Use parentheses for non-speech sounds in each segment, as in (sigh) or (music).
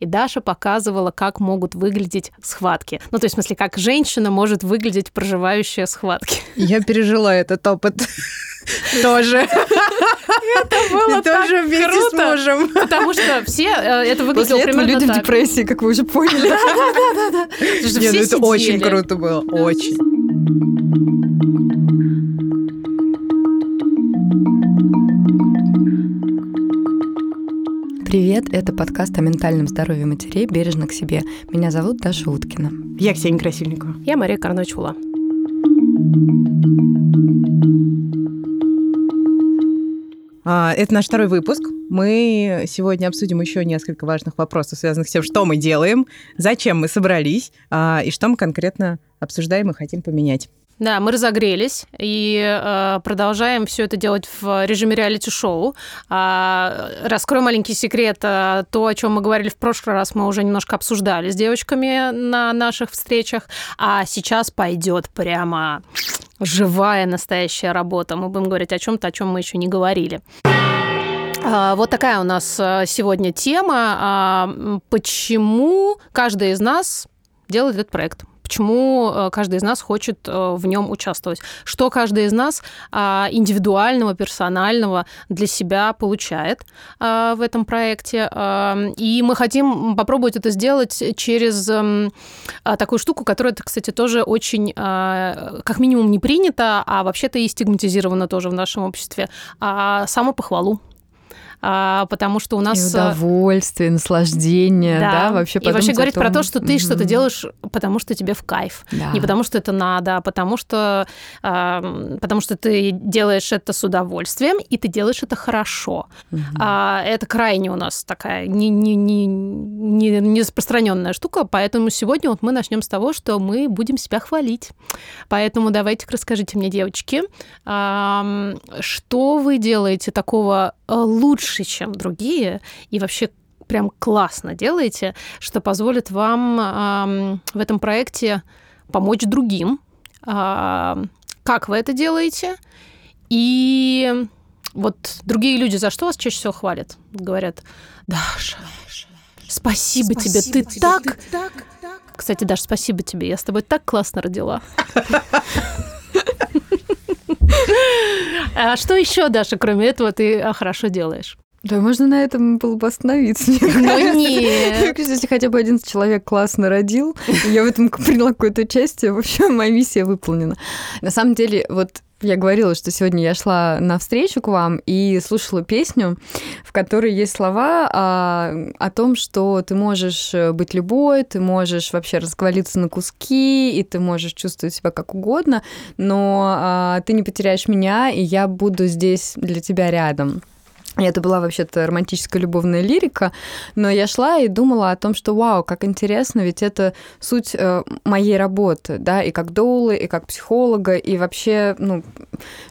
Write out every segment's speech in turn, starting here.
и Даша показывала, как могут выглядеть схватки. Ну, то есть, в смысле, как женщина может выглядеть, проживающая схватки. Я пережила этот опыт (laughs) тоже. Это было тоже вместе с мужем. Потому что все э, это выглядело После примерно люди в так. депрессии, как вы уже поняли. (laughs) Да-да-да. Нет, ну это очень круто было, очень. Привет, это подкаст о ментальном здоровье матерей «Бережно к себе». Меня зовут Даша Уткина. Я Ксения Красильникова. Я Мария Карночула. А, Это наш второй выпуск. Мы сегодня обсудим еще несколько важных вопросов, связанных с тем, что мы делаем, зачем мы собрались а, и что мы конкретно обсуждаем и хотим поменять. Да, мы разогрелись и э, продолжаем все это делать в режиме реалити-шоу. А, раскрою маленький секрет. а, То, о чем мы говорили в прошлый раз, мы уже немножко обсуждали с девочками на наших встречах. А сейчас пойдет прямо живая настоящая работа. Мы будем говорить о чем-то, о чем мы еще не говорили. А, Вот такая у нас а, сегодня тема. А, Почему каждый из нас делает этот проект? Почему э, каждый из нас хочет э, в нем участвовать? Что каждый из нас а, индивидуального, персонального для себя получает а, в этом проекте? А, И мы хотим попробовать это сделать через м, а, такую штуку, которая, кстати, тоже очень, как минимум, не принята, а вообще-то и стигматизирована тоже в нашем обществе. А самопохвалу. А, потому что у И нас... э, удовольствие, наслаждение, да, вообще и вообще о говорить про том, то, что ты что-то мгм, делаешь, потому что тебе в кайф. да. Не потому что это надо, а потому что, потому что ты делаешь это с удовольствием, и ты делаешь это хорошо. А, это крайне у нас такая не, не, не, не, не распространенная штука, поэтому сегодня вот мы начнем с того, что мы будем себя хвалить. Поэтому давайте расскажите мне, девочки, что вы делаете такого э, лучше, чем другие, и вообще прям классно делаете, что позволит вам ам, в этом проекте помочь другим. Ам, Как вы это делаете? И вот другие люди за что вас чаще всего хвалят? Говорят, Даша, спасибо, тебе, ты так... Кстати, Даша, спасибо тебе, я с тобой так классно родила. (laughs) А что еще, Даша, кроме этого, ты а, хорошо делаешь? Да, можно на этом было бы остановиться. Ну нет. Если хотя бы один человек классно родил, я в этом (laughs) приняла какое-то участие, в общем, моя миссия выполнена. На самом деле, вот я говорила, что сегодня я шла на встречу к вам и слушала песню, в которой есть слова а, о том, что ты можешь быть любой, ты можешь вообще расквалиться на куски, и ты можешь чувствовать себя как угодно, но а, ты не потеряешь меня, и я буду здесь для тебя рядом. Это была вообще-то романтическая любовная лирика, но я шла и думала о том, что вау, как интересно, ведь это суть э, моей работы, да, и как доулы, и как психолога, и вообще, ну,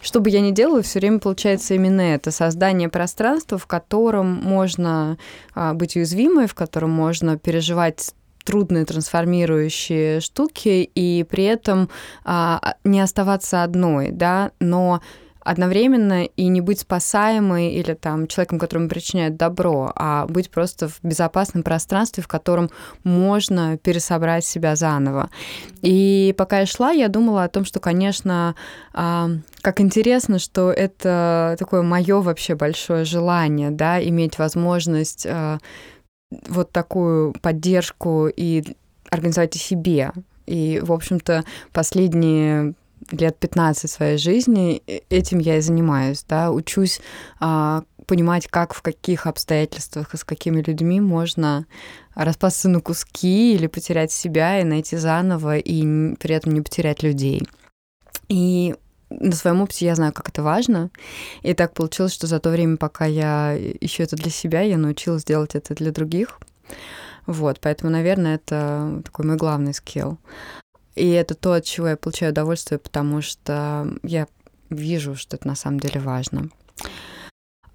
что бы я ни делала, все время получается именно это, создание пространства, в котором можно а, быть уязвимой, в котором можно переживать трудные трансформирующие штуки и при этом а, не оставаться одной, да, но одновременно и не быть спасаемой или там человеком, которому причиняет добро, а быть просто в безопасном пространстве, в котором можно пересобрать себя заново. И пока я шла, я думала о том, что, конечно, а, как интересно, что это такое мое вообще большое желание, да, иметь возможность а, вот такую поддержку и организовать и себе. И, в общем-то, последние лет 15 своей жизни э- этим я и занимаюсь, да, учусь а, понимать, как, в каких обстоятельствах и с какими людьми можно распасться на куски или потерять себя и найти заново, и при этом не потерять людей. И на своем опыте я знаю, как это важно. И так получилось, что за то время, пока я ищу это для себя, я научилась делать это для других. Вот, поэтому, наверное, это такой мой главный скилл. И это то, от чего я получаю удовольствие, потому что я вижу, что это на самом деле важно.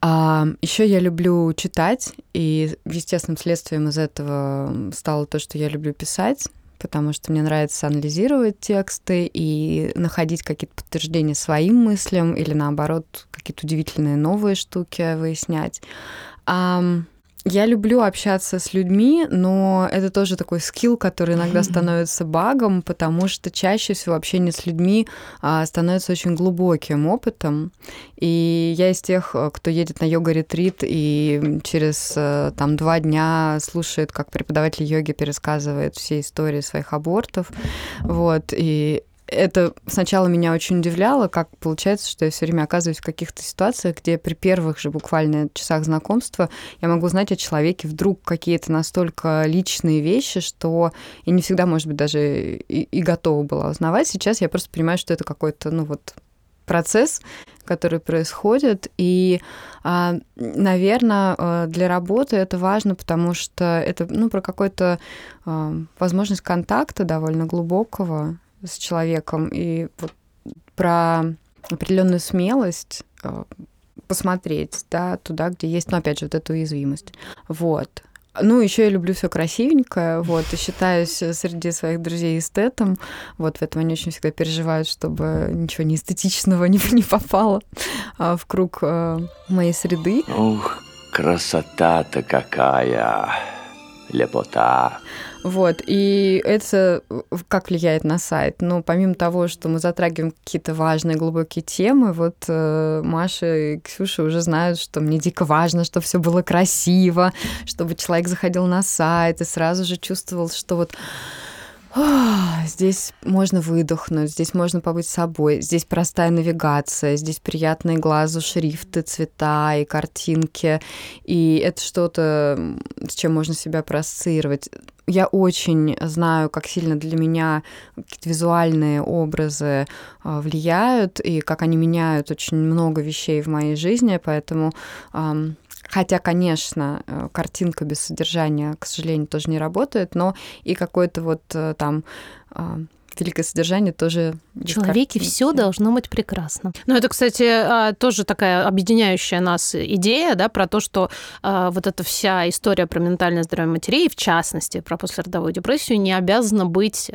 А еще я люблю читать, и естественным следствием из этого стало то, что я люблю писать, потому что мне нравится анализировать тексты и находить какие-то подтверждения своим мыслям или наоборот какие-то удивительные новые штуки выяснять. Я люблю общаться с людьми, но это тоже такой скилл, который иногда становится багом, потому что чаще всего общение с людьми а, становится очень глубоким опытом. И я из тех, э, кто едет на йога-ретрит и через э, там два дня слушает, как преподаватель йоги пересказывает все истории своих абортов. Вот. И это сначала меня очень удивляло, как получается, что я все время оказываюсь в каких-то ситуациях, где при первых же буквально часах знакомства я могу знать о человеке вдруг какие-то настолько личные вещи, что я не всегда, может быть, даже и, и готова была узнавать. Сейчас я просто понимаю, что это какой-то, ну вот, процесс, который происходит. И, а, наверное, а, для работы это важно, потому что это ну, про какую-то а, возможность контакта довольно глубокого с человеком и вот про определенную смелость э, посмотреть, да, туда, где есть, ну, опять же, вот эту уязвимость. Вот. Ну, еще я люблю все красивенькое, вот, и считаюсь среди своих друзей эстетом. Вот, в этом они очень всегда переживают, чтобы ничего не эстетичного (laughs) не, не попало а, в круг а, моей среды. Ух, красота-то какая! Лепота. Вот, и это как влияет на сайт? Ну, помимо того, что мы затрагиваем какие-то важные, глубокие темы, вот э, Маша и Ксюша уже знают, что мне дико важно, чтобы все было красиво, чтобы человек заходил на сайт и сразу же чувствовал, что вот Здесь можно выдохнуть, здесь можно побыть собой, здесь простая навигация, здесь приятные глазу шрифты, цвета и картинки, и это что-то, с чем можно себя проассоциировать. Я очень знаю, как сильно для меня какие-то визуальные образы а, влияют, и как они меняют очень много вещей в моей жизни, поэтому Хотя, конечно, э, картинка без содержания, к сожалению, тоже не работает, но и какое-то вот э, там а, великое содержание тоже... В человеке все должно быть прекрасно. Ну, это, кстати, а, тоже такая объединяющая нас идея, да, про то, что а, вот эта вся история про ментальное здоровье матерей, в частности, про послеродовую депрессию, не обязана быть...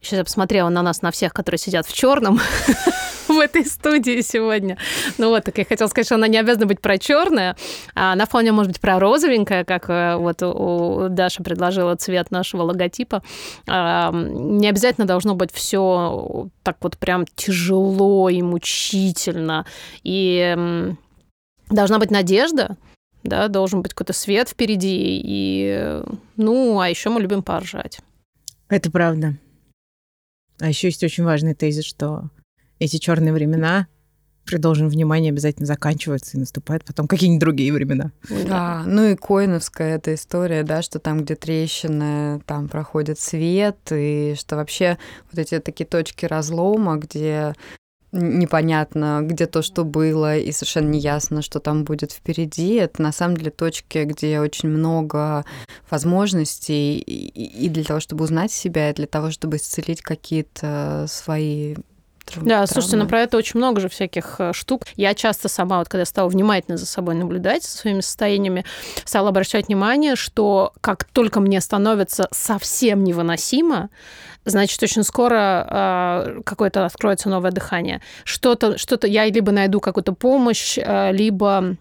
Сейчас я посмотрела на нас, на всех, которые сидят в черном, (laughs) в этой студии сегодня. Ну вот, так я хотела сказать, что она не обязана быть про черное, а она вполне может быть про розовенькое, как э, вот у Даши предложила цвет нашего логотипа. А, не обязательно должно быть все так вот прям тяжело и мучительно. И должна быть надежда, да, должен быть какой-то свет впереди, и, ну, а еще мы любим поржать. Это правда. А еще есть очень важный тезис, что эти черные времена при должном внимании обязательно заканчиваются и наступают потом какие-нибудь другие времена. Да, ну и коиновская эта история, да, что там, где трещины, там проходит свет, и что вообще вот эти такие точки разлома, где непонятно, где то, что было, и совершенно неясно, что там будет впереди. Это на самом деле точки, где очень много возможностей и для того, чтобы узнать себя, и для того, чтобы исцелить какие-то свои да, травмы. слушайте, ну про это очень много же всяких э, штук. Я часто сама, вот когда стала внимательно за собой наблюдать, со своими состояниями, стала обращать внимание, что как только мне становится совсем невыносимо, значит, очень скоро э, какое-то откроется новое дыхание. Что-то, что-то я либо найду какую-то помощь, э, либо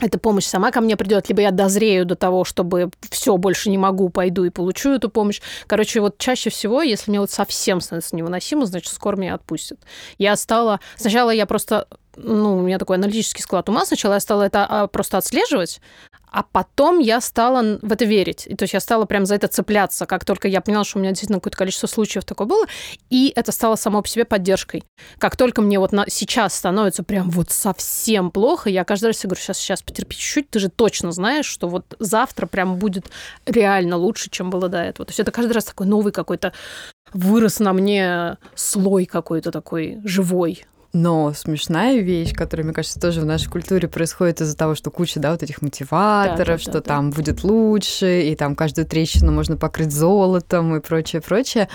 эта помощь сама ко мне придет, либо я дозрею до того, чтобы все, больше не могу, пойду и получу эту помощь. Короче, вот чаще всего, если мне вот совсем становится невыносимо, значит, скоро меня отпустят. Я стала... Сначала я просто ну, у меня такой аналитический склад ума. Сначала я стала это а, просто отслеживать, а потом я стала в это верить. То есть я стала прям за это цепляться, как только я поняла, что у меня действительно какое-то количество случаев такое было. И это стало само по себе поддержкой. Как только мне вот на, сейчас становится прям вот совсем плохо, я каждый раз говорю, сейчас, сейчас потерпи чуть-чуть, ты же точно знаешь, что вот завтра прям будет реально лучше, чем было до этого. То есть это каждый раз такой новый какой-то вырос на мне слой какой-то такой живой. Но смешная вещь, которая, мне кажется, тоже в нашей культуре происходит из-за того, что куча, да, вот этих мотиваторов, да, да, что да, там да. будет лучше, и там каждую трещину можно покрыть золотом и прочее, прочее.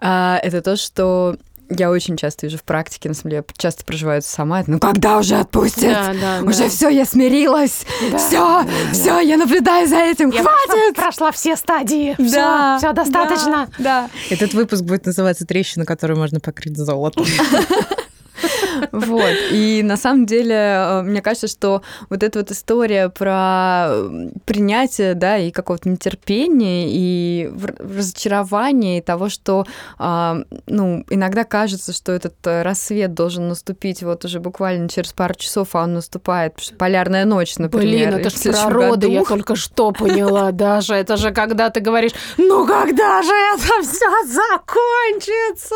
А, это то, что я очень часто вижу в практике, на самом деле, я часто проживаю это сама. Ну когда уже отпустят? Да, да, уже да. все, я смирилась. Да, все, да, все, да. я наблюдаю за этим. Я Хватит! Прошла, прошла все стадии. Да, все, все достаточно. Да, да. Этот выпуск будет называться "Трещина, которую можно покрыть золотом". (laughs) Вот. И на самом деле, э, мне кажется, что вот эта вот история про принятие, да, и какого-то нетерпения, и разочарования, и того, что, а, ну, иногда кажется, что этот рассвет должен наступить вот уже буквально через пару часов, а он наступает, полярная ночь, например. Блин, это же природа, я только что поняла (laughs) даже. Это же когда ты говоришь, ну когда же это все закончится?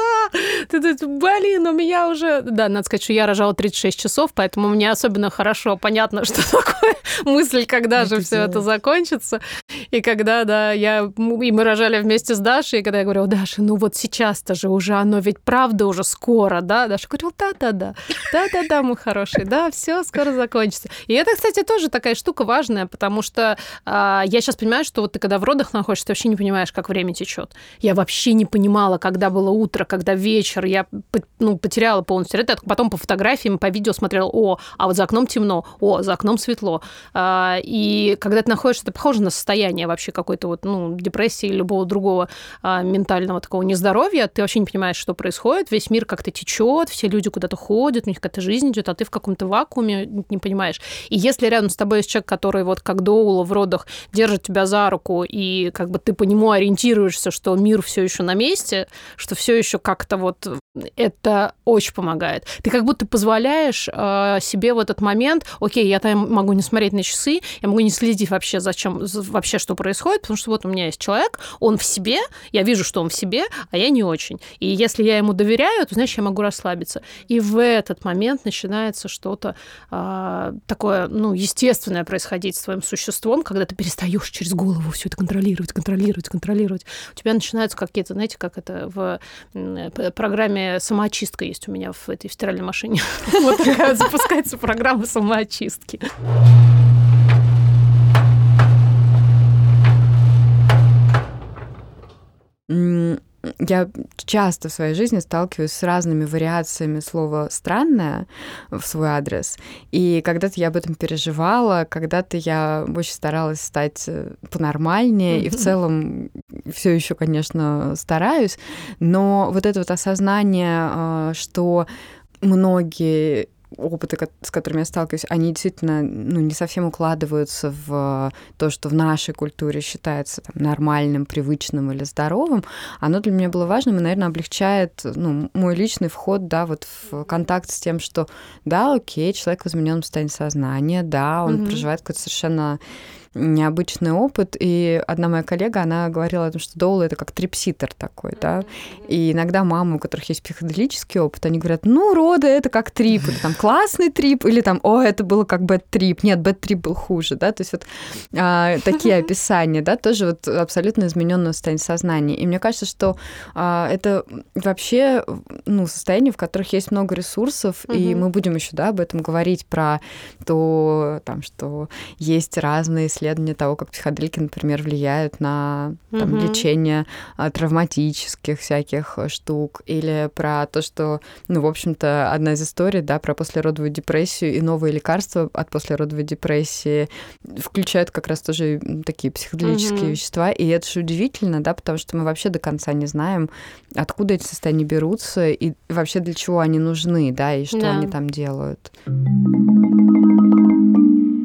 Ты, ты, блин, у меня уже... Да, надо сказать, что я рожала 36 часов, поэтому мне особенно хорошо понятно, что (laughs) такое мысль, когда же все это закончится. И когда, да, я... И мы рожали вместе с Дашей, и когда я говорила, Даша, ну вот сейчас-то же уже оно ведь правда уже скоро, да? Даша говорила, да-да-да, да-да-да, мой хороший, да, все скоро закончится. И это, кстати, тоже такая штука важная, потому что а, я сейчас понимаю, что вот ты когда в родах находишься, ты вообще не понимаешь, как время течет. Я вообще не понимала, когда было утро, когда вечер. Я ну, потеряла полностью это. Потом по фотографиям, по видео смотрела, о, а вот за окном темно, о, за окном светло. А, и когда ты находишься, это похоже на состояние вообще какой-то вот, ну, депрессии или любого другого а, ментального такого нездоровья. Ты вообще не понимаешь, что происходит. Весь мир как-то течет, все люди куда-то ходят, у них какая-то жизнь идет, а ты в каком-то вакууме не понимаешь. И если рядом с тобой есть человек, который вот как Доула в родах держит тебя за руку, и как бы ты по нему ориентируешься, что мир все еще на месте, что все еще как-то вот это очень помогает. Ты как будто позволяешь э, себе в этот момент, окей, я там могу не смотреть на часы, я могу не следить вообще, зачем, вообще, что происходит, потому что вот у меня есть человек, он в себе, я вижу, что он в себе, а я не очень. И если я ему доверяю, то, значит, я могу расслабиться. И в этот момент начинается что-то э, такое, ну, естественное происходить с твоим существом, когда ты перестаешь через голову все это контролировать, контролировать, контролировать. У тебя начинаются какие-то, знаете, как это в программе самоочистка есть у меня в этой стиральной машине. (laughs) Вот такая запускается программа самоочистки. я часто в своей жизни сталкиваюсь с разными вариациями слова «странное» в свой адрес. И когда-то я об этом переживала, когда-то я очень старалась стать э, понормальнее, mm-hmm. и в целом все еще, конечно, стараюсь. Но вот это вот осознание, э, что многие опыты, с которыми я сталкиваюсь, они действительно ну, не совсем укладываются в то, что в нашей культуре считается там, нормальным, привычным или здоровым, оно для меня было важным и, наверное, облегчает ну, мой личный вход да, вот в контакт с тем, что да, окей, человек в измененном состоянии сознания, да, он mm-hmm. проживает какой-то совершенно необычный опыт. И одна моя коллега, она говорила о том, что доула это как tripsitter такой, да. И иногда мамы, у которых есть психоделический опыт, они говорят, ну, роды это как trip, или там классный trip, или там, о, это было как bad trip. Нет, bad trip был хуже, да. То есть вот а, такие (laughs) описания, да, тоже вот абсолютно измененное состояние сознания. И мне кажется, что а, это вообще, ну, состояние, в которых есть много ресурсов, и мы будем еще, да, об этом говорить, про то, там, что есть разные исследования того, как психоделики, например, влияют на там, угу. лечение а, травматических всяких штук, или про то, что, ну, в общем-то, одна из историй, да, про послеродовую депрессию и новые лекарства от послеродовой депрессии включают как раз тоже такие психоделические угу. вещества, и это же удивительно, да, потому что мы вообще до конца не знаем, откуда эти состояния берутся и вообще для чего они нужны, да, и что да. они там делают.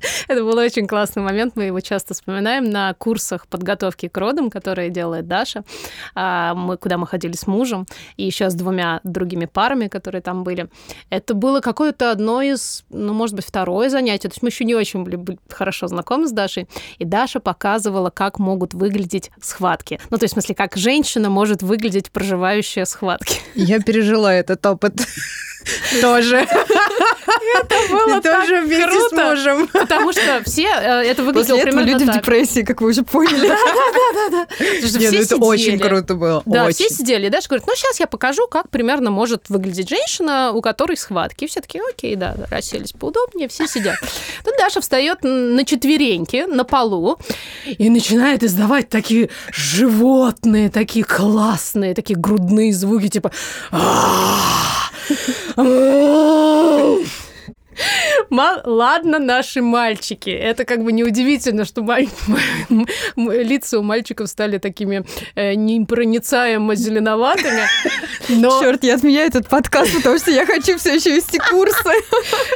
(laughs) Это был очень классный момент, мы его часто вспоминаем на курсах подготовки к родам, которые делает Даша, а, мы, куда мы ходили с мужем, и еще с двумя другими парами, которые там были. Это было какое-то одно из, ну, может быть, второе занятие, то есть мы еще не очень были хорошо знакомы с Дашей, и Даша показывала, как могут выглядеть схватки. Ну, то есть, в смысле, как женщина может выглядеть, проживающая схватки. Я пережила этот опыт. (laughs) Тоже. Это было с мужем. Потому что все э, это выглядело примерно люди в депрессии, как вы уже поняли. Да, да, да, да. Нет, ну это очень круто было. Да, все сидели. И Даша говорит, ну сейчас я покажу, как примерно может выглядеть женщина, у которой схватки. И все таки окей, да, расселись поудобнее, все сидят. Тут Даша встает на четвереньки на полу и начинает издавать такие животные, такие классные, такие грудные звуки, типа Ладно, наши мальчики. Это как бы неудивительно, что лица у мальчиков стали такими э, непроницаемо зеленоватыми. Но... Черт, я отменяю этот подкаст, потому что я хочу все еще вести курсы.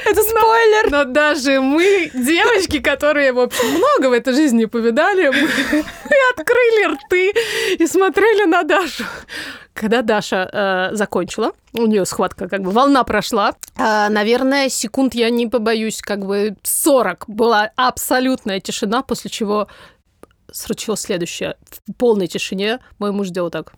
Это спойлер. Но, но даже мы, девочки, которые, в общем, много в этой жизни повидали, мы открыли рты и смотрели на Дашу. Когда Даша э, закончила, у нее схватка, как бы волна прошла, э, наверное, секунд я не побоюсь, как бы 40 была абсолютная тишина, после чего случилось следующее. В полной тишине мой муж делал так.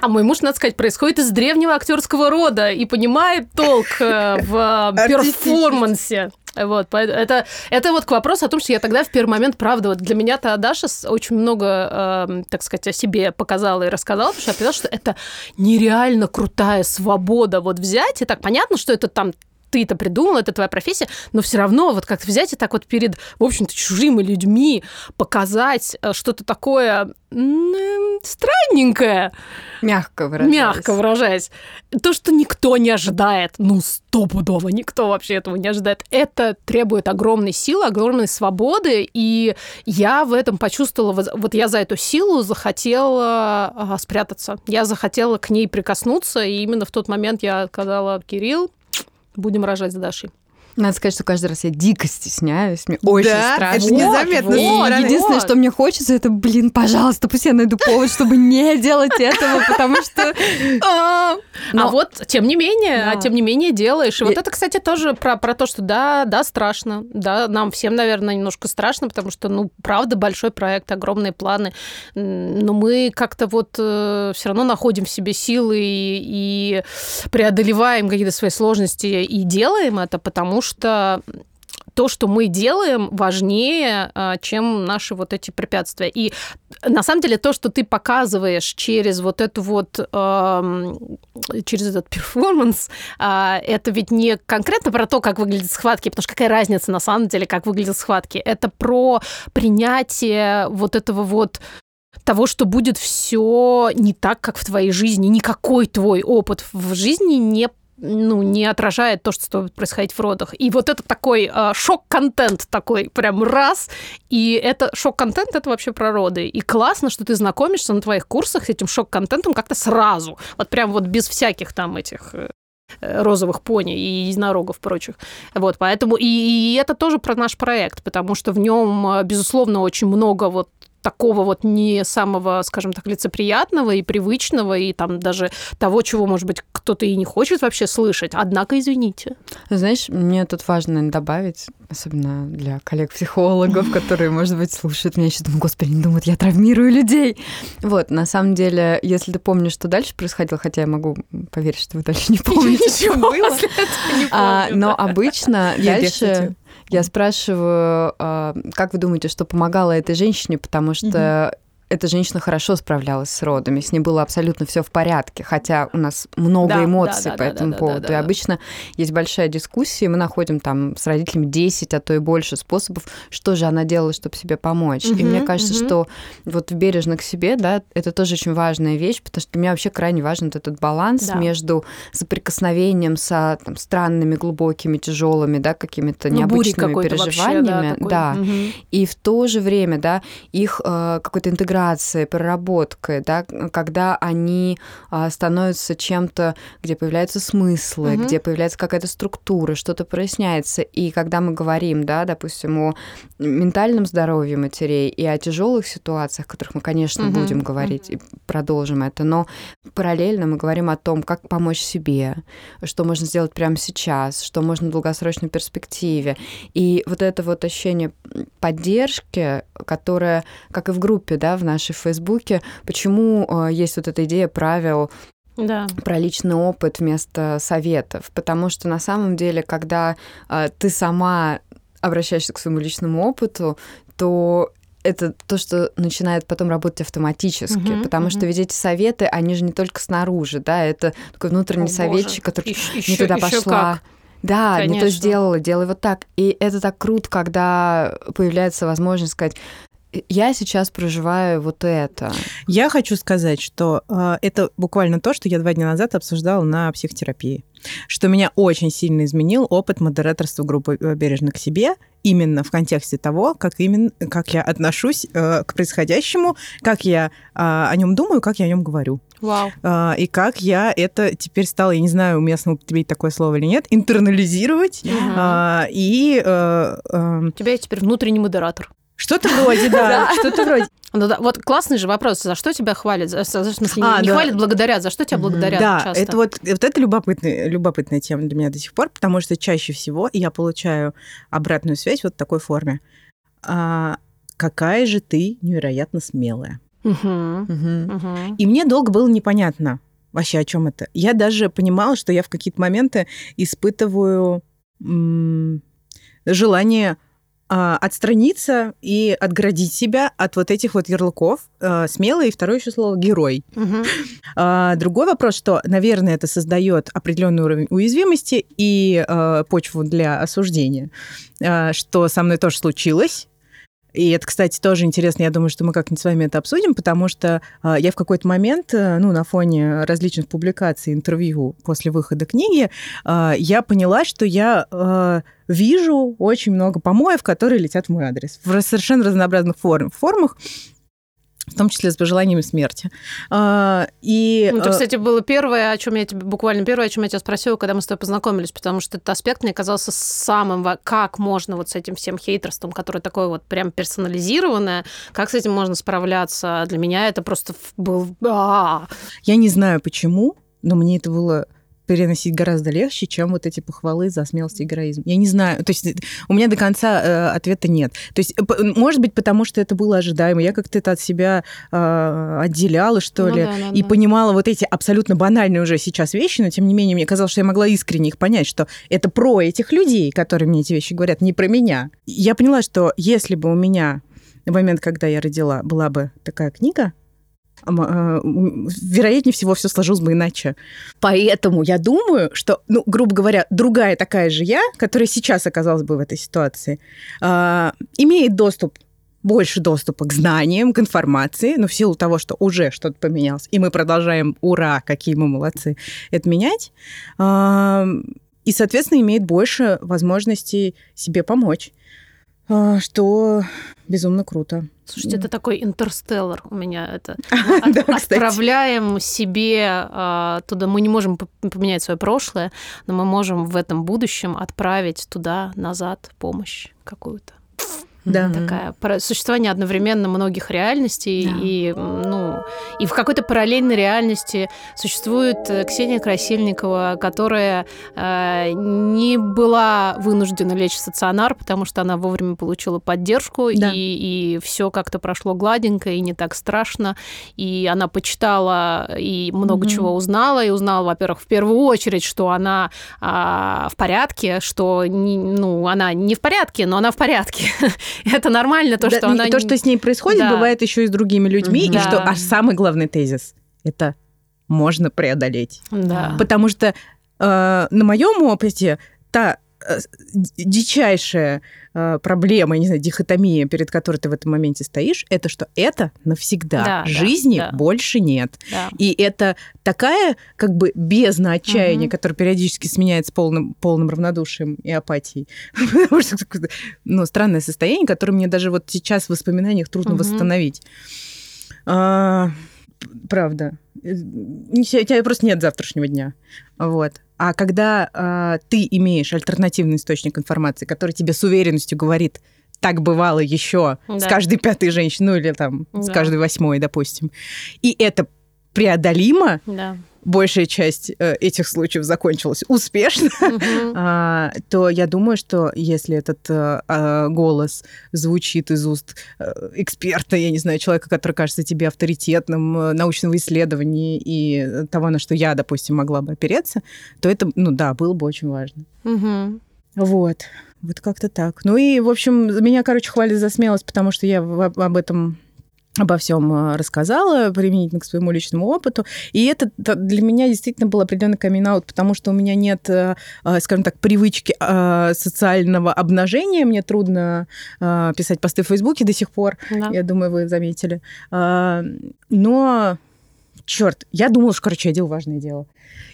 А мой муж, надо сказать, происходит из древнего актерского рода и понимает толк э, в перформансе. Вот, это, это вот к вопросу о том, что я тогда в первый момент, правда, вот для меня-то Даша очень много, э, так сказать, о себе показала и рассказала, потому что я поняла, что это нереально крутая свобода вот взять, и так понятно, что это там ты это придумал, это твоя профессия, но все равно вот как-то взять и так вот перед, в общем-то, чужими людьми показать э, что-то такое странненькое. Мягко выражаясь. Мягко выражаясь. То, что никто не ожидает, ну, стопудово, никто вообще этого не ожидает, это требует огромной силы, огромной свободы, и я в этом почувствовала, вот я за эту силу захотела а, спрятаться, я захотела к ней прикоснуться, и именно в тот момент я сказала, Кирилл, будем рожать с Дашей. Надо сказать, что каждый раз я дико стесняюсь, мне очень да? страшно. Это незаметно. Вот, Единственное, что мне хочется, это, блин, пожалуйста, пусть я найду повод, чтобы не делать этого, потому что... А, а вот, тем не менее, а тем не менее делаешь. И вот это, кстати, тоже про, про то, что да, да, страшно. Да, нам всем, наверное, немножко страшно, потому что, ну, правда, большой проект, огромные планы. Но мы как-то вот э, все равно находим в себе силы и преодолеваем какие-то свои сложности и делаем это, потому что что то, что мы делаем, важнее, а, чем наши вот эти препятствия. И на самом деле то, что ты показываешь через вот эту вот, через этот перформанс, а, это ведь не конкретно про то, как выглядят схватки, потому что какая разница на самом деле, как выглядят схватки. Это про принятие вот этого вот того, что будет все не так, как в твоей жизни, никакой твой опыт в жизни не ну, не отражает то, что будет происходить в родах. И вот это такой э, шок-контент такой прям раз, и это шок-контент это вообще про роды. И классно, что ты знакомишься на твоих курсах с этим шок-контентом как-то сразу. Вот прям вот без всяких там этих э, розовых пони и единорогов прочих. Вот, поэтому и, и это тоже про наш проект, потому что в нем, э, безусловно, очень много вот такого вот не самого, скажем так, лицеприятного и привычного, и там даже того, чего, может быть, кто-то и не хочет вообще слышать. Однако, извините. Знаешь, мне тут важно добавить, особенно для коллег-психологов, (laughs) которые, может быть, слушают меня еще думают, господи, не думают, я травмирую людей. Вот, на самом деле, если ты помнишь, что дальше происходило, хотя я могу поверить, что вы дальше не (laughs) помните, что было. А, но обычно дальше я спрашиваю, а, как вы думаете, что помогало этой женщине, потому что эта женщина хорошо справлялась с родами, с ней было абсолютно все в порядке, хотя у нас много да, эмоций да, по да, этому да, поводу. Да, да, и обычно есть большая дискуссия, мы находим там с родителями 10, а то и больше способов, что же она делала, чтобы себе помочь. Угу, и мне кажется, угу. что вот бережно к себе, да, это тоже очень важная вещь, потому что для меня вообще крайне важен вот этот баланс да. между соприкосновением со там, странными, глубокими, тяжелыми, да, какими-то ну, необычными переживаниями, вообще, да, да. Угу. и в то же время, да, их э, какой-то интеграцией интеграцией, проработкой, да, когда они а, становятся чем-то, где появляются смыслы, угу. где появляется какая-то структура, что-то проясняется. И когда мы говорим, да, допустим, о ментальном здоровье матерей и о тяжелых ситуациях, о которых мы, конечно, угу. будем говорить угу. и продолжим это, но параллельно мы говорим о том, как помочь себе, что можно сделать прямо сейчас, что можно в долгосрочной перспективе. И вот это вот ощущение поддержки, которое, как и в группе, да, в нашей Фейсбуке, почему э, есть вот эта идея правил да. про личный опыт вместо советов. Потому что на самом деле, когда э, ты сама обращаешься к своему личному опыту, то это то, что начинает потом работать автоматически, угу, потому угу. что ведь эти советы, они же не только снаружи, да, это такой внутренний О, советчик, который еще, не туда еще пошла. Как. Да, Конечно. не то сделала, делай вот так. И это так круто, когда появляется возможность сказать, я сейчас проживаю вот это. Я хочу сказать, что э, это буквально то, что я два дня назад обсуждала на психотерапии. Что меня очень сильно изменил опыт модераторства группы э, «Бережно к себе», именно в контексте того, как, именно, как я отношусь э, к происходящему, как я э, о нем думаю, как я о нем говорю. Вау. Э, и как я это теперь стала, я не знаю, уместно употребить такое слово или нет, интернализировать. Мгм. э, и э, э, У тебя есть теперь внутренний модератор. Что-то вроде, (laughs) да, что-то вроде. Ну да, вот классный же вопрос. За что тебя хвалят? За, за- в смысле, А, не да. хвалят, благодарят. За что тебя благодарят Да, часто? это вот, вот это любопытная, любопытная тема для меня до сих пор, потому что чаще всего я получаю обратную связь вот в такой форме. А, какая же ты невероятно смелая. Мгм. Мгм. Мгм. И мне долго было непонятно вообще, о чем это. Я даже понимала, что я в какие-то моменты испытываю желание отстраниться и отградить себя от вот этих вот ярлыков. А, смелый, и второе еще слово герой. (laughs) А, Другой вопрос, что, наверное, это создает определенный уровень уязвимости и почву для осуждения, А, что со мной тоже случилось. И это, кстати, тоже интересно. Я думаю, что мы как-нибудь с вами это обсудим, потому что а, я в какой-то момент, э, ну, на фоне различных публикаций, интервью после выхода книги, а, я поняла, что я э, вижу очень много помоев, которые летят в мой адрес в совершенно разнообразных форм- формах, в том числе с пожеланиями смерти. А, И Ну, это, э, кстати, было первое, о чем я тебе буквально первое, о чем я тебя спросила, когда мы с тобой познакомились, потому что этот аспект мне казался самым, как можно вот с этим всем хейтерством, которое такое вот прям персонализированное, как с этим можно справляться. Для меня это просто был... а, Я не знаю почему, но мне это было переносить гораздо легче, чем вот эти похвалы за смелость и героизм. Я не знаю, то есть у меня до конца э, ответа нет. То есть, может быть, потому что это было ожидаемо, я как-то это от себя э, отделяла, что Ну ли, да, ну и да. понимала вот эти абсолютно банальные уже сейчас вещи, но тем не менее мне казалось, что я могла искренне их понять, что это про этих людей, которые мне эти вещи говорят, не про меня. Я поняла, что если бы у меня в момент, когда я родила, была бы такая книга, вероятнее всего, все сложилось бы иначе. Поэтому я думаю, что, ну, грубо говоря, другая такая же я, которая сейчас оказалась бы в этой ситуации, а, имеет доступ больше доступа к знаниям, к информации, но в силу того, что уже что-то поменялось, и мы продолжаем, ура, какие мы молодцы, это менять, а, и, соответственно, имеет больше возможностей себе помочь, а, что безумно круто. Слушайте, это такой интерстеллар у меня. Это (laughs) Да, От- кстати. отправляем себе а, туда. Мы не можем поменять свое прошлое, но мы можем в этом будущем отправить туда назад помощь какую-то. Да. Такая про- существование одновременно многих реальностей Да. и м, и в какой-то параллельной реальности существует э, Ксения Красильникова, которая э, не была вынуждена лечь в стационар, потому что она вовремя получила поддержку Да. и, все как-то прошло гладенько и не так страшно, и она почитала и много Мгм. чего узнала и узнала, во-первых, в первую очередь, что она а, в порядке, что не- ну она не в порядке, но она в порядке. (laughs) Это нормально, то, Да, что она... то, что с ней происходит, Да. бывает еще и с другими людьми, Мгм. и что Да. Самый главный тезис это можно преодолеть. Да. Потому что э, на моем опыте та э, дичайшая э, проблема, не знаю, дихотомия, перед которой ты в этом моменте стоишь, это что это навсегда. Да, да, Жизни да. больше нет. Да. И это такая как бы бездна отчаяния, Мгм. которая периодически сменяется полным, полным равнодушием и апатией. (laughs) Потому что ну, странное состояние, которое мне даже вот сейчас в воспоминаниях трудно Мгм. восстановить. А, правда. У тебя просто нет завтрашнего дня. Вот. А когда а, ты имеешь альтернативный источник информации, который тебе с уверенностью говорит, так бывало еще с Да. каждой пятой женщиной, ну или там с Да. каждой восьмой, допустим, и это преодолимо, Да. Большая часть э, этих случаев закончилась успешно, (laughs) а, то я думаю, что если этот э, а, голос звучит из уст э, эксперта, я не знаю, человека, который кажется тебе авторитетным научного исследования и того, на что я, допустим, могла бы опереться, то это, ну да, было бы очень важно. Вот. Вот как-то так. Ну и, в общем, меня, короче, хвалят за смелость, потому что я об этом обо всем э, рассказала, применительно к своему личному опыту. И это для меня действительно был определенный камин потому что у меня нет, э, э, скажем так, привычки социального обнажения. Мне трудно писать посты в Фейсбуке до сих пор. Да. Я думаю, вы заметили. Но черт, я думала, что, короче, я делаю важное дело.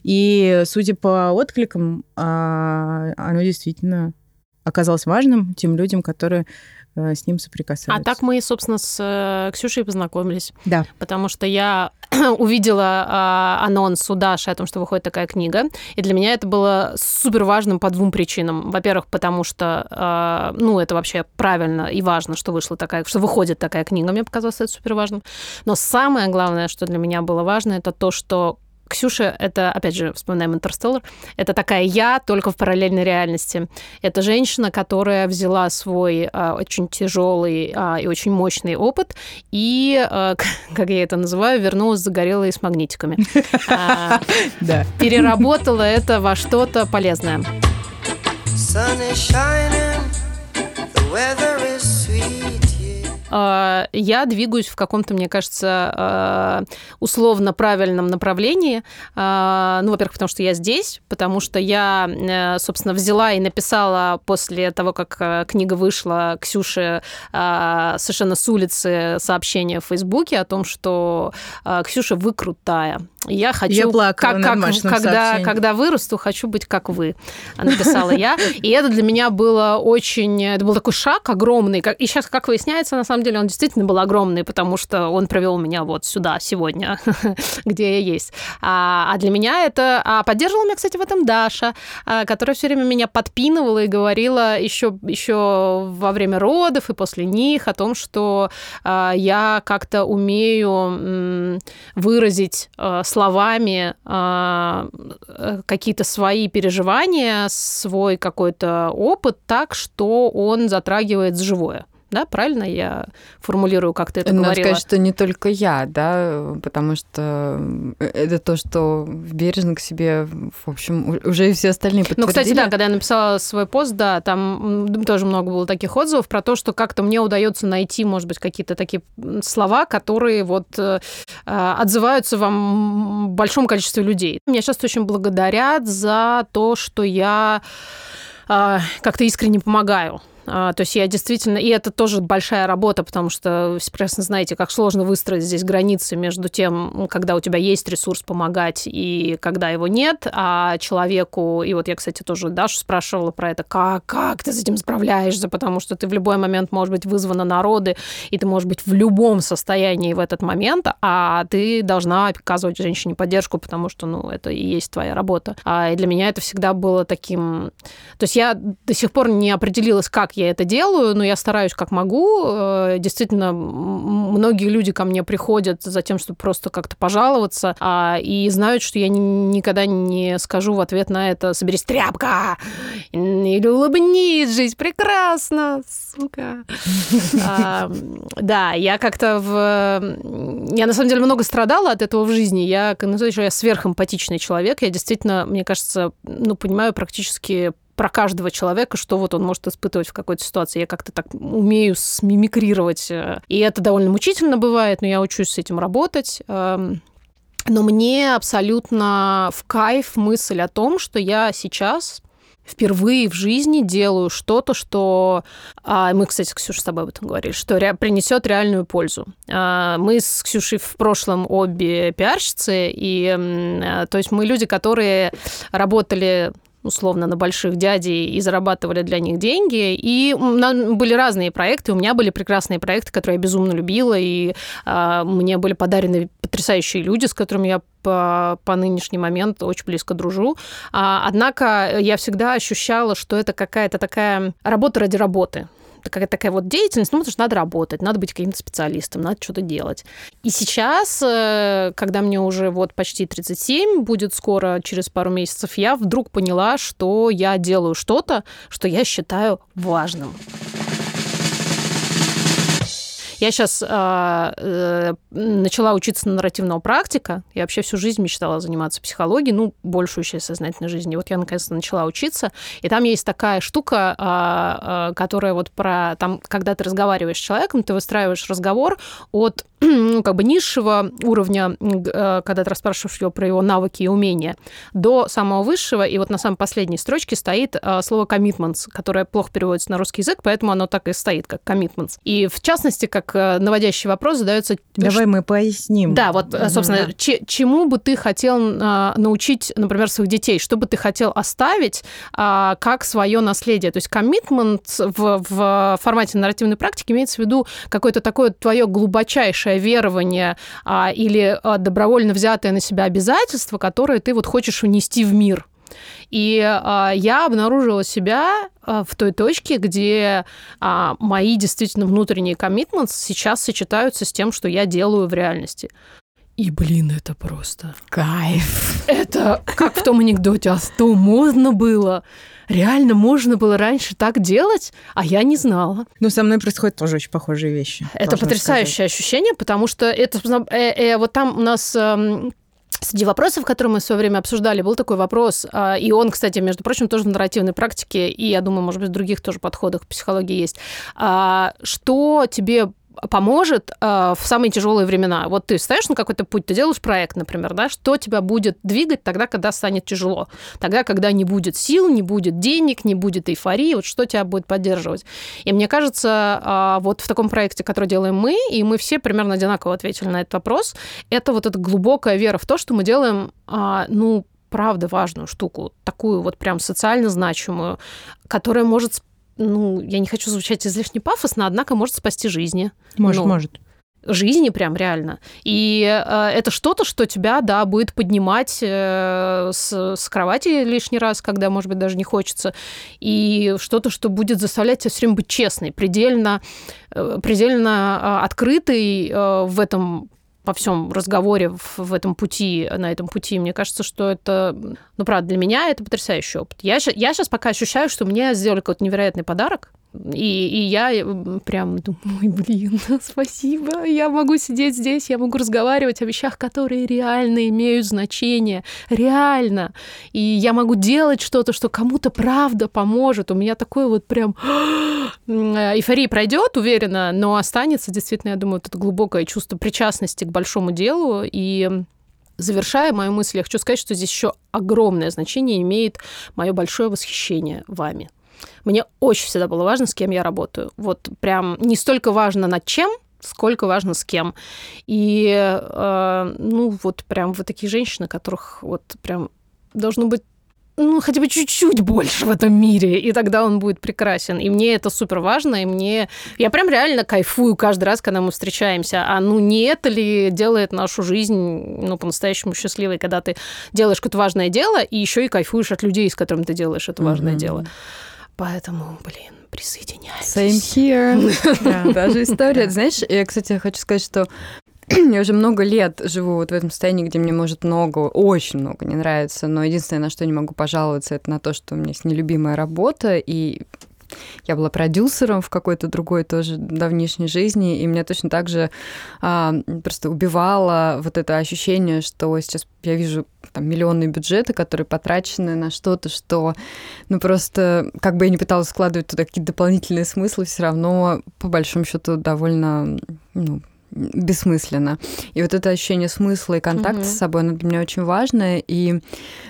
И, судя по откликам, оно действительно оказалось важным тем людям, которые с ним соприкасаются. А так мы, собственно, с э, Ксюшей познакомились. Да. Потому что я (clears throat) увидела э, анонс у Даши о том, что выходит такая книга, и для меня это было супер важным по двум причинам. Во-первых, потому что, э, ну, это вообще правильно и важно, что вышла такая, что выходит такая книга, мне показалось это супер важным. Но самое главное, что для меня было важно, это то, что Ксюша — это, опять же, вспоминаем «Интерстеллар», это такая я, только в параллельной реальности. Это женщина, которая взяла свой а, очень тяжелый а, и очень мощный опыт и, а, (laughs) как я это называю, вернулась загорелой с магнитиками. А. (laughs) Переработала это во что-то полезное. Sun is shining, the weather is sweet. А, я двигаюсь в каком-то, мне кажется, а, условно правильном направлении. А, ну, во-первых, потому что я здесь, потому что я, э, собственно, взяла и написала после того, как э, книга вышла, Ксюше совершенно с улицы сообщение в Фейсбуке о том, что Ксюша, вы крутая. Я хочу, я плакала как, как, когда, когда вырасту, хочу быть как вы, (laughs) написала я. И это для меня было очень... Это был такой шаг огромный. И сейчас, как выясняется, на самом деле он действительно был огромный, потому что он провел меня вот сюда сегодня, (laughs) где я есть. А, а для меня это... А поддерживала меня, кстати, в этом Даша, а, которая все время меня подпинывала и говорила еще, еще во время родов и после них о том, что а, я как-то умею выразить а, словами э, какие-то свои переживания, свой какой-то опыт так, что он затрагивает живое да, правильно я формулирую, как ты это Надо говорила? сказать, что не только я, да, потому что э, это то, что бережно к себе, в общем, уже и все остальные подтвердили. Ну, кстати, да, когда я написала свой пост, да, там тоже много было таких отзывов про то, что как-то мне удается найти, может быть, какие-то такие слова, которые вот э, отзываются вам большому количеству людей. Меня сейчас очень благодарят за то, что я э, как-то искренне помогаю то есть я действительно... И это тоже большая работа, потому что прекрасно знаете, как сложно выстроить здесь границы между тем, когда у тебя есть ресурс помогать и когда его нет, а человеку... И вот я, кстати, тоже Дашу спрашивала про это, как, как ты с этим справляешься, потому что ты в любой момент можешь быть вызвана народы, и ты можешь быть в любом состоянии в этот момент, а ты должна оказывать женщине поддержку, потому что, ну, это и есть твоя работа. А, и для меня это всегда было таким... То есть я до сих пор не определилась, как я это делаю, но я стараюсь как могу. Э, действительно, многие люди ко мне приходят за тем, чтобы просто как-то пожаловаться, а, и знают, что я никогда не скажу в ответ на это «соберись, тряпка!» или «улыбнись, жизнь прекрасна, сука!» (laughs) Да, я как-то в... Я, на самом деле, много страдала от этого в жизни. Я, ну, я сверхэмпатичный человек. Я действительно, мне кажется, ну, понимаю практически про каждого человека, что вот он может испытывать в какой-то ситуации. Я как-то так умею смимикрировать. Э, и это довольно мучительно бывает, но я учусь с этим работать. Эм, но мне абсолютно в кайф мысль о том, что я сейчас впервые в жизни делаю что-то, что а, мы, кстати, с Ксюшей с тобой об этом говорили, что ре, принесет реальную пользу. А, мы с Ксюшей в прошлом обе пиарщицы, и а, то есть мы люди, которые работали условно на больших дядей и зарабатывали для них деньги. И были разные проекты. У меня были прекрасные проекты, которые я безумно любила, и э, мне были подарены потрясающие люди, с которыми я по, по нынешний момент очень близко дружу. А, однако я всегда ощущала, что это какая-то такая работа ради работы такая, такая вот деятельность, ну, потому что надо работать, надо быть каким-то специалистом, надо что-то делать. И сейчас, э, когда мне уже вот почти 37, будет скоро, через пару месяцев, я вдруг поняла, что я делаю что-то, что я считаю важным. Я сейчас э, э, начала учиться на нарративного практика. Я вообще всю жизнь мечтала заниматься психологией, ну, большую часть сознательной жизни. Вот я наконец-то начала учиться. И там есть такая штука, э, э, которая вот про... Там, когда ты разговариваешь с человеком, ты выстраиваешь разговор от (clears throat) ну, как бы низшего уровня, э, когда ты расспрашиваешь его про его навыки и умения, до самого высшего. И вот на самой последней строчке стоит э, слово commitments, которое плохо переводится на русский язык, поэтому оно так и стоит, как commitments. И в частности, как наводящий вопрос задается... Давай мы поясним. Да, вот, собственно, mm чему бы ты хотел научить, например, своих детей? Что бы ты хотел оставить как свое наследие? То есть commitment в, в формате нарративной практики имеется в виду какое-то такое твое глубочайшее верование или добровольно взятое на себя обязательство, которое ты вот хочешь унести в мир. И а, я обнаружила себя а, в той точке, где а, мои действительно внутренние коммитменты сейчас сочетаются с тем, что я делаю в реальности. И, блин, это просто... Кайф. Это как в том анекдоте, а что можно было? реально можно было раньше так делать, а я не знала. Ну, со мной происходят тоже очень похожие вещи. Это потрясающее сказать. ощущение, потому что это э, э, вот там у нас э, Среди вопросов, которые мы в свое время обсуждали, был такой вопрос, э, и он, кстати, между прочим, тоже в нарративной практике, и, я думаю, может быть, в других тоже подходах к психологии есть. А, что тебе поможет э, в самые тяжелые времена. Вот ты стоишь на какой-то путь, ты делаешь проект, например, да, что тебя будет двигать тогда, когда станет тяжело, тогда, когда не будет сил, не будет денег, не будет эйфории, вот что тебя будет поддерживать. И мне кажется, э, вот в таком проекте, который делаем мы, и мы все примерно одинаково ответили на этот вопрос, это вот эта глубокая вера в то, что мы делаем, э, ну, правда важную штуку, такую вот прям социально значимую, которая может ну, я не хочу звучать излишне пафосно, однако может спасти жизни. Может, ну, может жизни прям реально. И э, это что-то, что тебя, да, будет поднимать э, с, с кровати лишний раз, когда, может быть, даже не хочется, и что-то, что будет заставлять тебя все время быть честной, предельно, э, предельно э, открытой э, в этом во всем разговоре в, в этом пути, на этом пути. Мне кажется, что это, ну, правда, для меня это потрясающий опыт. Я, я сейчас пока ощущаю, что мне сделали какой-то невероятный подарок, и, и я прям думаю, блин, (laughs) спасибо, я могу сидеть здесь, я могу разговаривать о вещах, которые реально имеют значение, реально. И я могу делать что-то, что кому-то правда поможет. У меня такое вот прям (gasps) эйфория пройдет, уверена, но останется действительно, я думаю, вот это глубокое чувство причастности к большому делу. И Завершая мою мысль, я хочу сказать, что здесь еще огромное значение имеет мое большое восхищение вами. Мне очень всегда было важно, с кем я работаю. Вот прям не столько важно над чем, сколько важно с кем. И, э, ну, вот прям вы такие женщины, которых вот прям должно быть ну, хотя бы чуть-чуть больше в этом мире, и тогда он будет прекрасен. И мне это супер важно, и мне... Я прям реально кайфую каждый раз, когда мы встречаемся. А ну не это ли делает нашу жизнь, ну, по-настоящему счастливой, когда ты делаешь какое-то важное дело, и еще и кайфуешь от людей, с которыми ты делаешь это важное mm-hmm. дело. Поэтому, блин, присоединяйтесь. Same here. (laughs) да, даже история. Знаешь, я, кстати, хочу сказать, что (clears throat) я уже много лет живу вот в этом состоянии, где мне может много, очень много не нравится, но единственное, на что не могу пожаловаться, это на то, что у меня есть нелюбимая работа, и я была продюсером в какой-то другой тоже давнишней жизни, и меня точно так же а, просто убивало вот это ощущение, что сейчас я вижу там миллионные бюджеты, которые потрачены на что-то, что, ну просто, как бы я ни пыталась складывать туда какие-то дополнительные смыслы, все равно по большому счету довольно, ну, бессмысленно. И вот это ощущение смысла и контакта угу. с собой, оно для меня очень важное. И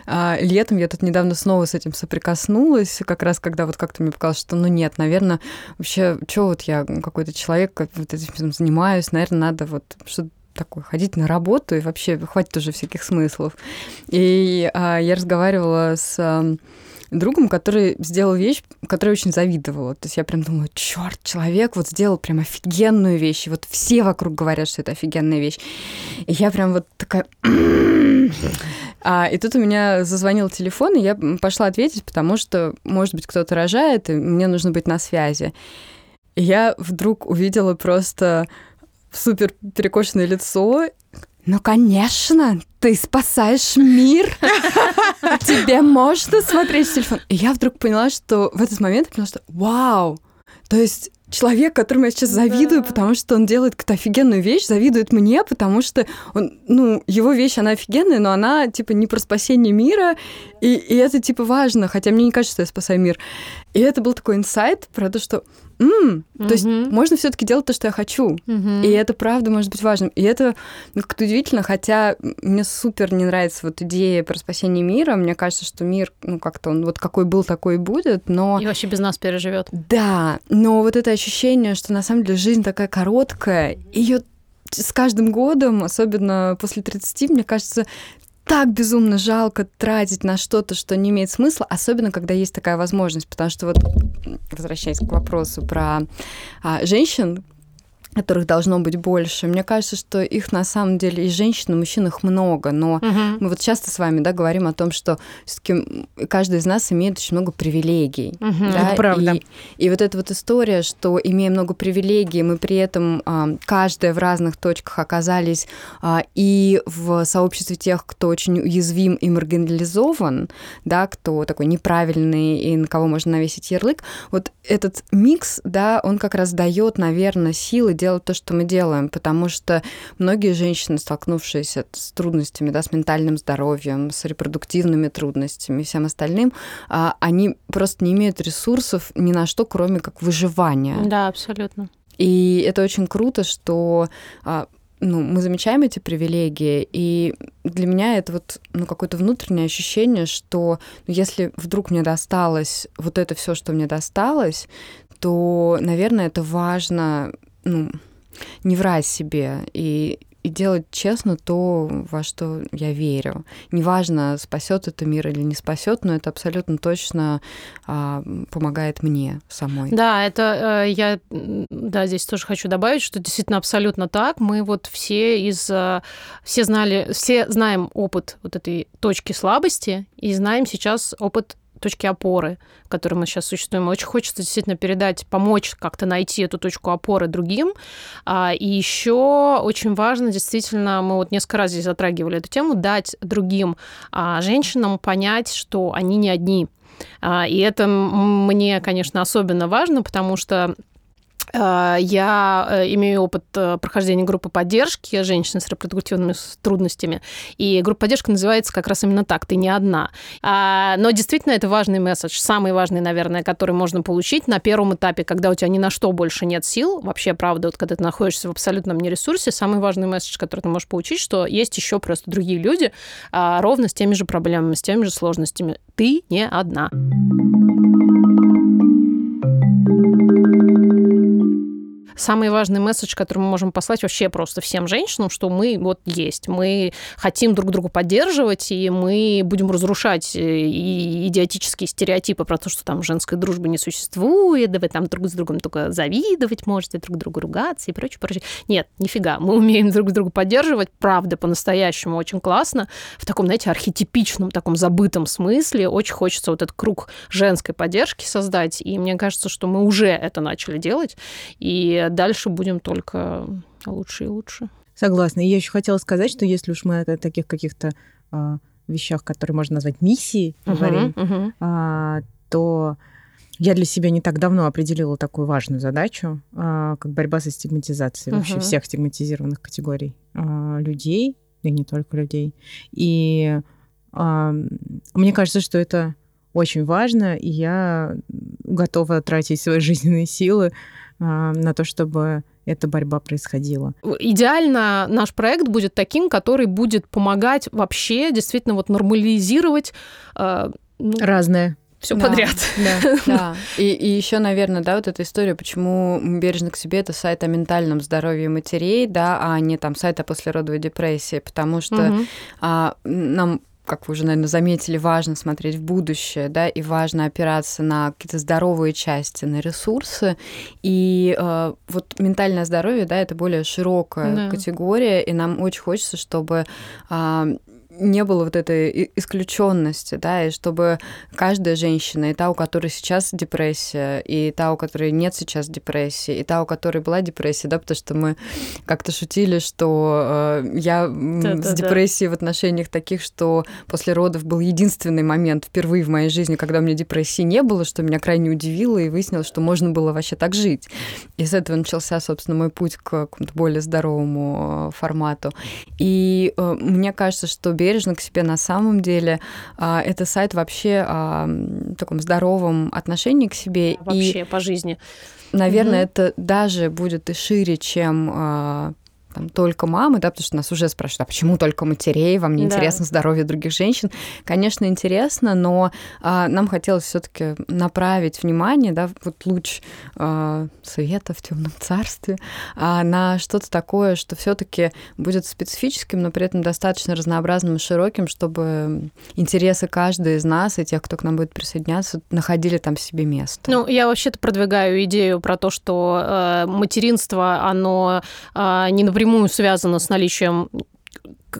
а, летом я тут недавно снова с этим соприкоснулась, как раз когда вот как-то мне показалось, что ну нет, наверное, вообще, что вот я какой-то человек, как вот этим занимаюсь, наверное, надо вот что-то такое, ходить на работу, и вообще хватит уже всяких смыслов. И а, я разговаривала с а, другом, который сделал вещь, которой очень завидовала. То есть я прям думаю, черт, человек вот сделал прям офигенную вещь. И вот все вокруг говорят, что это офигенная вещь. И я прям вот такая... (clears throat) А, и тут у меня зазвонил телефон, и я пошла ответить, потому что, может быть, кто-то рожает, и мне нужно быть на связи. И я вдруг увидела просто супер перекошенное лицо ну, конечно, ты спасаешь мир. (laughs) Тебе можно смотреть в телефон. И я вдруг поняла, что в этот момент я поняла, что вау, то есть человек, которому я сейчас завидую, Да. потому что он делает какую-то офигенную вещь, завидует мне, потому что он, ну, его вещь, она офигенная, но она, типа, не про спасение мира, и, и это, типа, важно, хотя мне не кажется, что я спасаю мир. И это был такой инсайт про то, что, м, то есть можно все таки делать то, что я хочу. Мгм. И это правда может быть важным. И это ну, как-то удивительно, хотя мне супер не нравится вот идея про спасение мира. Мне кажется, что мир, ну, как-то он вот какой был, такой и будет, но... И вообще без нас переживет. Да, но вот это ощущение, что на самом деле жизнь такая короткая, ее с каждым годом, особенно после 30, мне кажется, так безумно жалко тратить на что-то, что не имеет смысла, особенно когда есть такая возможность, потому что вот, возвращаясь к вопросу про а, женщин, которых должно быть больше. Мне кажется, что их на самом деле и женщин, и мужчин их много, но Мгм. мы вот часто с вами да, говорим о том, что все-таки каждый из нас имеет очень много привилегий. Мгм. Да, Это правда. И, и вот эта вот история, что имея много привилегий, мы при этом а, каждая в разных точках оказались а, и в сообществе тех, кто очень уязвим и маргинализован, да, кто такой неправильный и на кого можно навесить ярлык. Вот этот микс, да, он как раз дает, наверное, силы делать то, что мы делаем, потому что многие женщины, столкнувшиеся с трудностями, да, с ментальным здоровьем, с репродуктивными трудностями и всем остальным, а, они просто не имеют ресурсов ни на что, кроме как выживания. Да, абсолютно. И это очень круто, что а, ну, мы замечаем эти привилегии, и для меня это вот ну, какое-то внутреннее ощущение, что ну, если вдруг мне досталось вот это все, что мне досталось, то, наверное, это важно ну, не врать себе и, и делать честно то, во что я верю. Неважно, спасет это мир или не спасет, но это абсолютно точно а, помогает мне самой. Да, это э, я, да, здесь тоже хочу добавить, что действительно абсолютно так. Мы вот все из, э, все знали, все знаем опыт вот этой точки слабости и знаем сейчас опыт точки опоры, в которой мы сейчас существуем. Очень хочется действительно передать, помочь как-то найти эту точку опоры другим. А, и еще очень важно, действительно, мы вот несколько раз здесь затрагивали эту тему, дать другим а, женщинам понять, что они не одни. А, И это мне, конечно, особенно важно, потому что я э, имею опыт э, прохождения группы поддержки женщин с репродуктивными трудностями, и группа поддержки называется как раз именно так, ты не одна. А, Но действительно это важный месседж, самый важный, наверное, который можно получить на первом этапе, когда у тебя ни на что больше нет сил, вообще, правда, вот когда ты находишься в абсолютном нересурсе, самый важный месседж, который ты можешь получить, что есть еще просто другие люди, а, ровно с теми же проблемами, с теми же сложностями. Ты не одна. Самый важный месседж, который мы можем послать вообще просто всем женщинам, что мы вот есть, мы хотим друг друга поддерживать, и мы будем разрушать э, и идиотические стереотипы про то, что там женской дружбы не существует, да вы там друг с другом только завидовать можете, друг другу ругаться и прочее, прочее. Нет, нифига, мы умеем друг друга поддерживать, правда, по-настоящему очень классно, в таком, знаете, архетипичном, таком забытом смысле. Очень хочется вот этот круг женской поддержки создать, и мне кажется, что мы уже это начали делать, и дальше будем только лучше и лучше. Согласна. И я еще хотела сказать, что если уж мы о таких каких-то а, вещах, которые можно назвать миссией, говорим, Мгм, мгм. а, то я для себя не так давно определила такую важную задачу, а, как борьба со стигматизацией вообще Мгм. всех стигматизированных категорий а, людей, и не только людей. И а, мне кажется, что это очень важно, и я готова тратить свои (laughs) жизненные силы а, на то, чтобы эта борьба происходила. Идеально наш проект будет таким, который будет помогать вообще действительно вот нормализировать э, ну, Разное. все Да. подряд. Да. (laughs) Да. И, и еще, наверное, да, вот эта история, почему бережно к себе это сайт о ментальном здоровье матерей, да, а не там сайт о послеродовой депрессии, потому что Мгм. а, нам как вы уже, наверное, заметили, важно смотреть в будущее, да, и важно опираться на какие-то здоровые части, на ресурсы. И э, вот ментальное здоровье, да, это более широкая Да. категория, и нам очень хочется, чтобы а, не было вот этой исключенности, да, и чтобы каждая женщина, и та, у которой сейчас депрессия, и та, у которой нет сейчас депрессии, и та, у которой была депрессия, да, потому что мы как-то шутили, что э, я да, с да, депрессией да. в отношениях таких, что после родов был единственный момент впервые в моей жизни, когда у меня депрессии не было, что меня крайне удивило, и выяснилось, что можно было вообще так жить. И с этого начался, собственно, мой путь к какому-то более здоровому э, формату. И э, мне кажется, что бережно к себе на самом деле э, это сайт вообще о таком здоровом отношении к себе. Вообще и, по жизни. Наверное, угу. это даже будет и шире, чем там, только мамы, да, потому что нас уже спрашивают, а почему только матерей, вам не да. интересно здоровье других женщин? Конечно, интересно, но а, нам хотелось все-таки направить внимание, да, вот луч а, света в темном царстве а, на что-то такое, что все-таки будет специфическим, но при этом достаточно разнообразным и широким, чтобы интересы каждой из нас и тех, кто к нам будет присоединяться, находили там себе место. Ну, я вообще-то продвигаю идею про то, что э, материнство, оно э, не напрямую напрямую связано с наличием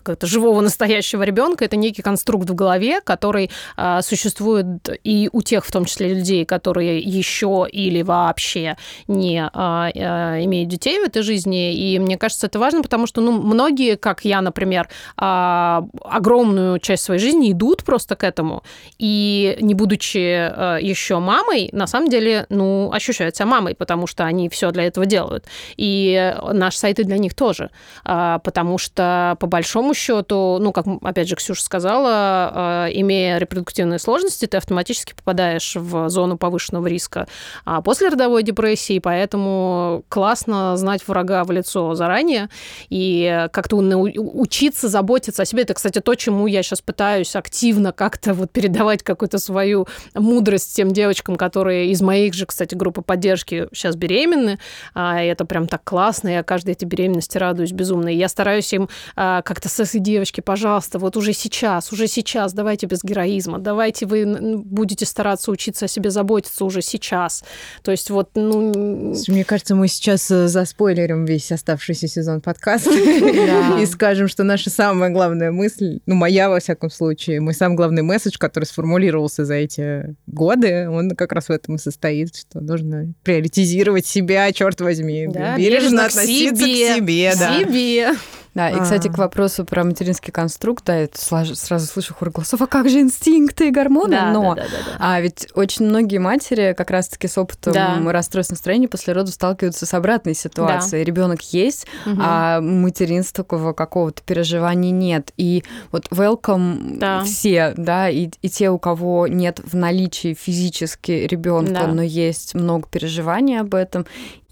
как-то живого настоящего ребенка, это некий конструкт в голове, который а, существует и у тех, в том числе людей, которые еще или вообще не а, имеют детей в этой жизни. И мне кажется, это важно, потому что ну, многие, как я, например, а, огромную часть своей жизни идут просто к этому. И не будучи а, еще мамой, на самом деле, ну, ощущают себя мамой, потому что они все для этого делают. И наш сайт и для них тоже. А, потому что, по большому большому счету, ну, как, опять же, Ксюша сказала, э, имея репродуктивные сложности, ты автоматически попадаешь в зону повышенного риска а после родовой депрессии, поэтому классно знать врага в лицо заранее и как-то учиться заботиться о себе. Это, кстати, то, чему я сейчас пытаюсь активно как-то вот передавать какую-то свою мудрость тем девочкам, которые из моих же, кстати, группы поддержки сейчас беременны. А, и это прям так классно. Я каждой этой беременности радуюсь безумно. И я стараюсь им а, как-то СС и девочки, пожалуйста, вот уже сейчас, уже сейчас, давайте без героизма, давайте вы будете стараться учиться о себе заботиться уже сейчас. То есть вот, ну... Мне кажется, мы сейчас э, заспойлерим весь оставшийся сезон подкаста (laughs) (laughs) и скажем, что наша самая главная мысль, ну, моя, во всяком случае, мой самый главный месседж, который сформулировался за эти годы, он как раз в этом и состоит, что нужно приоритизировать себя, черт возьми, бережно относиться к себе. Да. себе. Да, и, кстати, к а. вопросу про материнский конструкт, да, я сразу слышу хор голосов, а как же инстинкты и гормоны? Да, Но да, да, да, да. А ведь очень многие матери как раз-таки с опытом да. расстройств настроения после родов сталкиваются с обратной ситуацией. Да. Ребенок есть, угу. а материнства какого-то переживания нет. И вот welcome да. все, да, и, и те, у кого нет в наличии физически ребенка, да. но есть много переживаний об этом,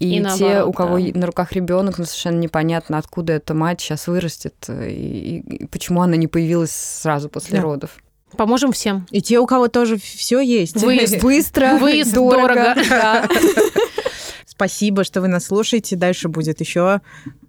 и, и те, наоборот, у кого да. на руках ребенок, но совершенно непонятно, откуда эта мать сейчас вырастет, и, и почему она не появилась сразу после да. родов. Поможем всем. И те, у кого тоже все есть. Выезд (laughs) быстро, выезд дорого. дорого. (laughs) Спасибо, что вы нас слушаете. Дальше будет еще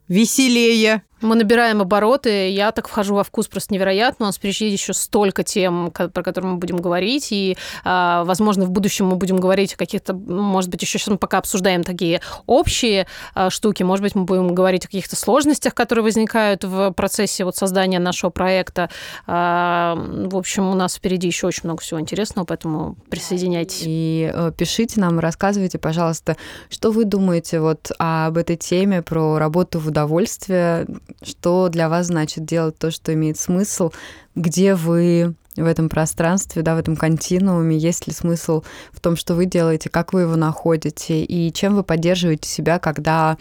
веселее. Мы набираем обороты, я так вхожу во вкус просто невероятно. У нас впереди еще столько тем, про которые мы будем говорить, и, а, возможно, в будущем мы будем говорить о каких-то, может быть, еще сейчас мы пока обсуждаем такие общие а, штуки, может быть, мы будем говорить о каких-то сложностях, которые возникают в процессе вот создания нашего проекта. А, в общем, у нас впереди еще очень много всего интересного, поэтому присоединяйтесь. И э, пишите нам, рассказывайте, пожалуйста, что вы думаете вот об этой теме про работу в удовольствие, что для вас значит делать то, что имеет смысл, где вы в этом пространстве, да, в этом континууме, есть ли смысл в том, что вы делаете, как вы его находите, и чем вы поддерживаете себя, когда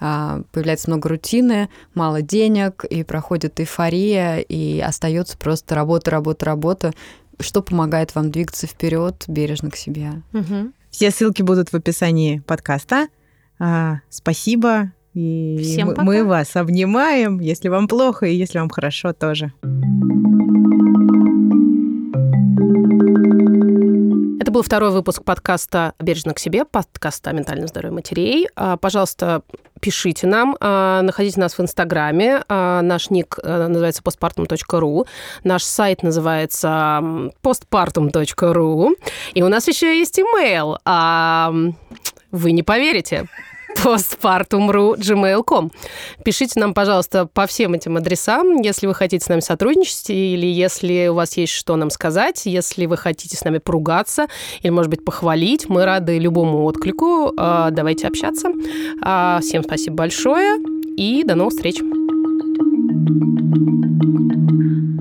а, появляется много рутины, мало денег, и проходит эйфория, и остается просто работа, работа, работа, что помогает вам двигаться вперед бережно к себе. Угу. Все ссылки будут в описании подкаста. А, спасибо и Всем мы, пока. мы вас обнимаем, если вам плохо и если вам хорошо тоже. Это был второй выпуск подкаста «Бережно к себе», подкаста о ментальном здоровье матерей. А, пожалуйста, пишите нам, а, находите нас в Инстаграме. А, наш ник э, называется postpartum.ru, наш сайт называется postpartum.ru, и у нас еще есть имейл. Вы не поверите, postpartum.ru gmail.com. Пишите нам, пожалуйста, по всем этим адресам, если вы хотите с нами сотрудничать, или если у вас есть что нам сказать, если вы хотите с нами поругаться, или, может быть, похвалить. Мы рады любому отклику. А, давайте общаться. А, всем спасибо большое и до новых встреч. thank you